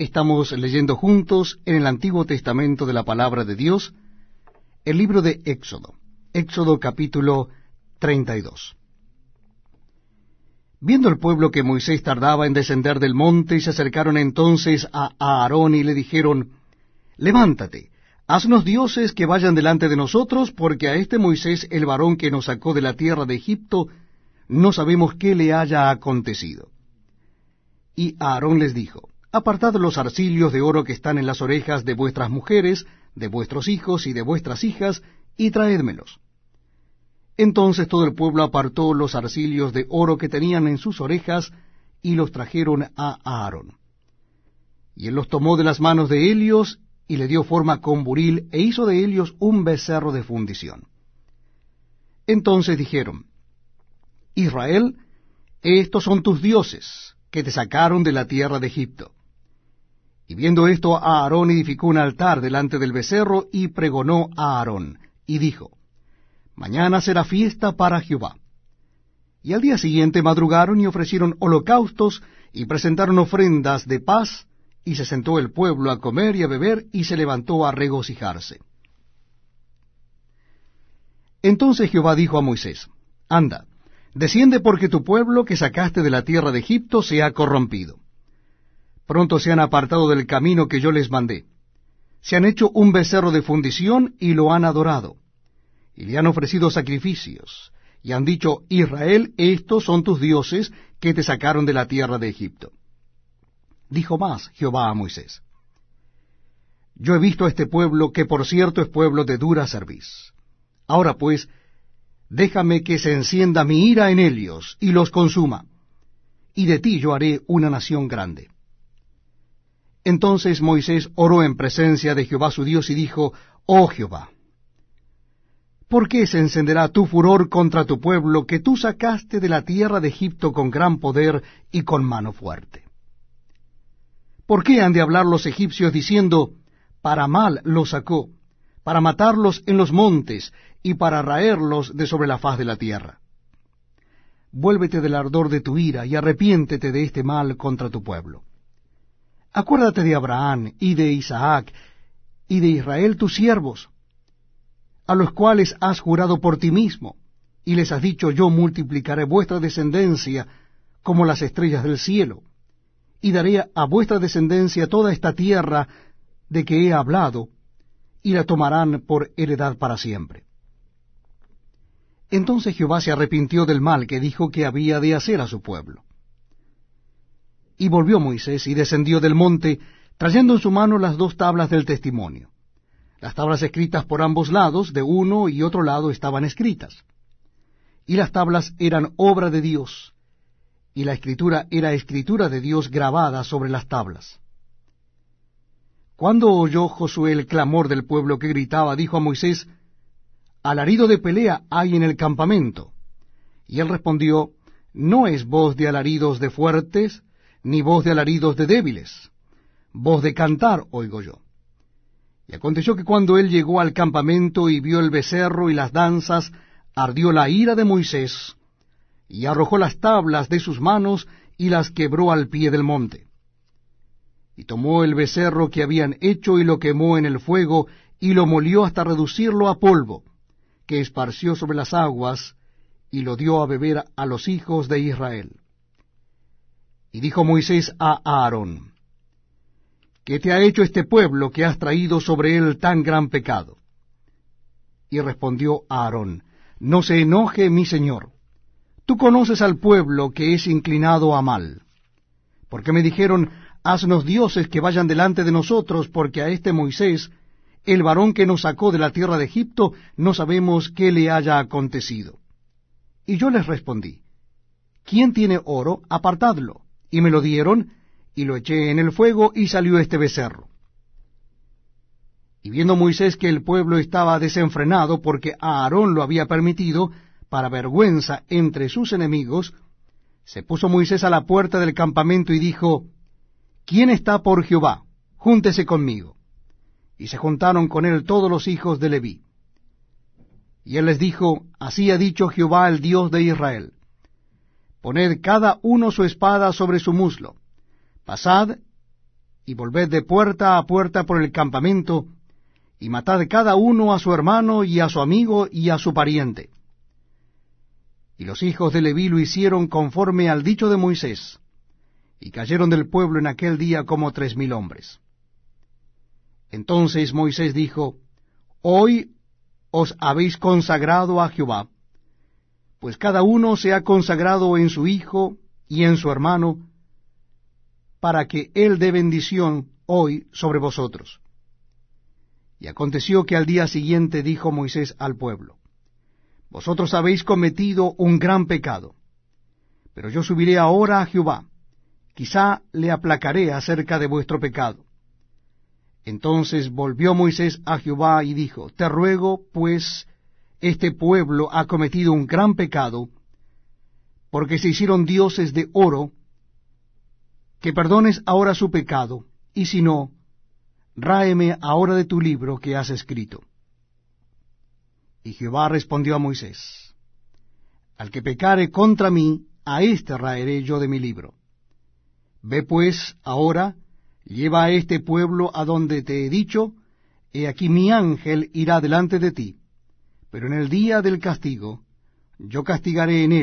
Estamos leyendo juntos en el Antiguo Testamento de la Palabra de Dios el libro de Éxodo, Éxodo capítulo 32. Viendo el pueblo que Moisés tardaba en descender del monte, se acercaron entonces a Aarón y le dijeron, Levántate, haznos dioses que vayan delante de nosotros, porque a este Moisés, el varón que nos sacó de la tierra de Egipto, no sabemos qué le haya acontecido. Y Aarón les dijo, Apartad los arcillos de oro que están en las orejas de vuestras mujeres, de vuestros hijos y de vuestras hijas, y traédmelos. Entonces todo el pueblo apartó los arcillos de oro que tenían en sus orejas, y los trajeron a Aarón. Y él los tomó de las manos de Helios, y le dio forma con buril, e hizo de ellos un becerro de fundición. Entonces dijeron, Israel, estos son tus dioses, que te sacaron de la tierra de Egipto. Y viendo esto, Aarón edificó un altar delante del becerro y pregonó a Aarón, y dijo, Mañana será fiesta para Jehová. Y al día siguiente madrugaron y ofrecieron holocaustos y presentaron ofrendas de paz, y se sentó el pueblo a comer y a beber, y se levantó a regocijarse. Entonces Jehová dijo a Moisés, Anda, desciende porque tu pueblo que sacaste de la tierra de Egipto se ha corrompido pronto se han apartado del camino que yo les mandé. Se han hecho un becerro de fundición y lo han adorado. Y le han ofrecido sacrificios. Y han dicho, Israel, estos son tus dioses que te sacaron de la tierra de Egipto. Dijo más Jehová a Moisés. Yo he visto a este pueblo, que por cierto es pueblo de dura cerviz. Ahora pues, déjame que se encienda mi ira en ellos y los consuma, y de ti yo haré una nación grande. Entonces Moisés oró en presencia de Jehová su Dios y dijo, Oh Jehová, ¿por qué se encenderá tu furor contra tu pueblo que tú sacaste de la tierra de Egipto con gran poder y con mano fuerte? ¿Por qué han de hablar los egipcios diciendo, para mal los sacó, para matarlos en los montes y para raerlos de sobre la faz de la tierra? Vuélvete del ardor de tu ira y arrepiéntete de este mal contra tu pueblo. Acuérdate de Abraham y de Isaac y de Israel tus siervos, a los cuales has jurado por ti mismo, y les has dicho, yo multiplicaré vuestra descendencia como las estrellas del cielo, y daré a vuestra descendencia toda esta tierra de que he hablado, y la tomarán por heredad para siempre. Entonces Jehová se arrepintió del mal que dijo que había de hacer a su pueblo. Y volvió Moisés y descendió del monte, trayendo en su mano las dos tablas del testimonio. Las tablas escritas por ambos lados, de uno y otro lado, estaban escritas. Y las tablas eran obra de Dios, y la escritura era escritura de Dios grabada sobre las tablas. Cuando oyó Josué el clamor del pueblo que gritaba, dijo a Moisés, Alarido de pelea hay en el campamento. Y él respondió, No es voz de alaridos de fuertes, ni voz de alaridos de débiles, voz de cantar oigo yo. Y aconteció que cuando él llegó al campamento y vio el becerro y las danzas, ardió la ira de Moisés, y arrojó las tablas de sus manos y las quebró al pie del monte. Y tomó el becerro que habían hecho y lo quemó en el fuego, y lo molió hasta reducirlo a polvo, que esparció sobre las aguas, y lo dio a beber a los hijos de Israel. Y dijo Moisés a Aarón, ¿qué te ha hecho este pueblo que has traído sobre él tan gran pecado? Y respondió Aarón, no se enoje mi señor, tú conoces al pueblo que es inclinado a mal, porque me dijeron, haznos dioses que vayan delante de nosotros, porque a este Moisés, el varón que nos sacó de la tierra de Egipto, no sabemos qué le haya acontecido. Y yo les respondí, ¿quién tiene oro? Apartadlo y me lo dieron, y lo eché en el fuego, y salió este becerro. Y viendo Moisés que el pueblo estaba desenfrenado, porque Aarón lo había permitido, para vergüenza entre sus enemigos, se puso Moisés a la puerta del campamento y dijo, ¿Quién está por Jehová? Júntese conmigo. Y se juntaron con él todos los hijos de Leví. Y él les dijo, Así ha dicho Jehová el Dios de Israel Poned cada uno su espada sobre su muslo. Pasad y volved de puerta a puerta por el campamento, y matad cada uno a su hermano y a su amigo y a su pariente. Y los hijos de Leví lo hicieron conforme al dicho de Moisés, y cayeron del pueblo en aquel día como tres mil hombres. Entonces Moisés dijo, Hoy os habéis consagrado a Jehová, pues cada uno se ha consagrado en su hijo y en su hermano, para que él dé bendición hoy sobre vosotros. Y aconteció que al día siguiente dijo Moisés al pueblo, Vosotros habéis cometido un gran pecado, pero yo subiré ahora a Jehová, quizá le aplacaré acerca de vuestro pecado. Entonces volvió Moisés a Jehová y dijo, Te ruego, pues, este pueblo ha cometido un gran pecado, porque se hicieron dioses de oro, que perdones ahora su pecado, y si no, ráeme ahora de tu libro que has escrito. Y Jehová respondió a Moisés, Al que pecare contra mí, a éste raeré yo de mi libro. Ve pues ahora, lleva a este pueblo a donde te he dicho, he aquí mi ángel irá delante de ti, pero en el día del castigo yo castigaré en él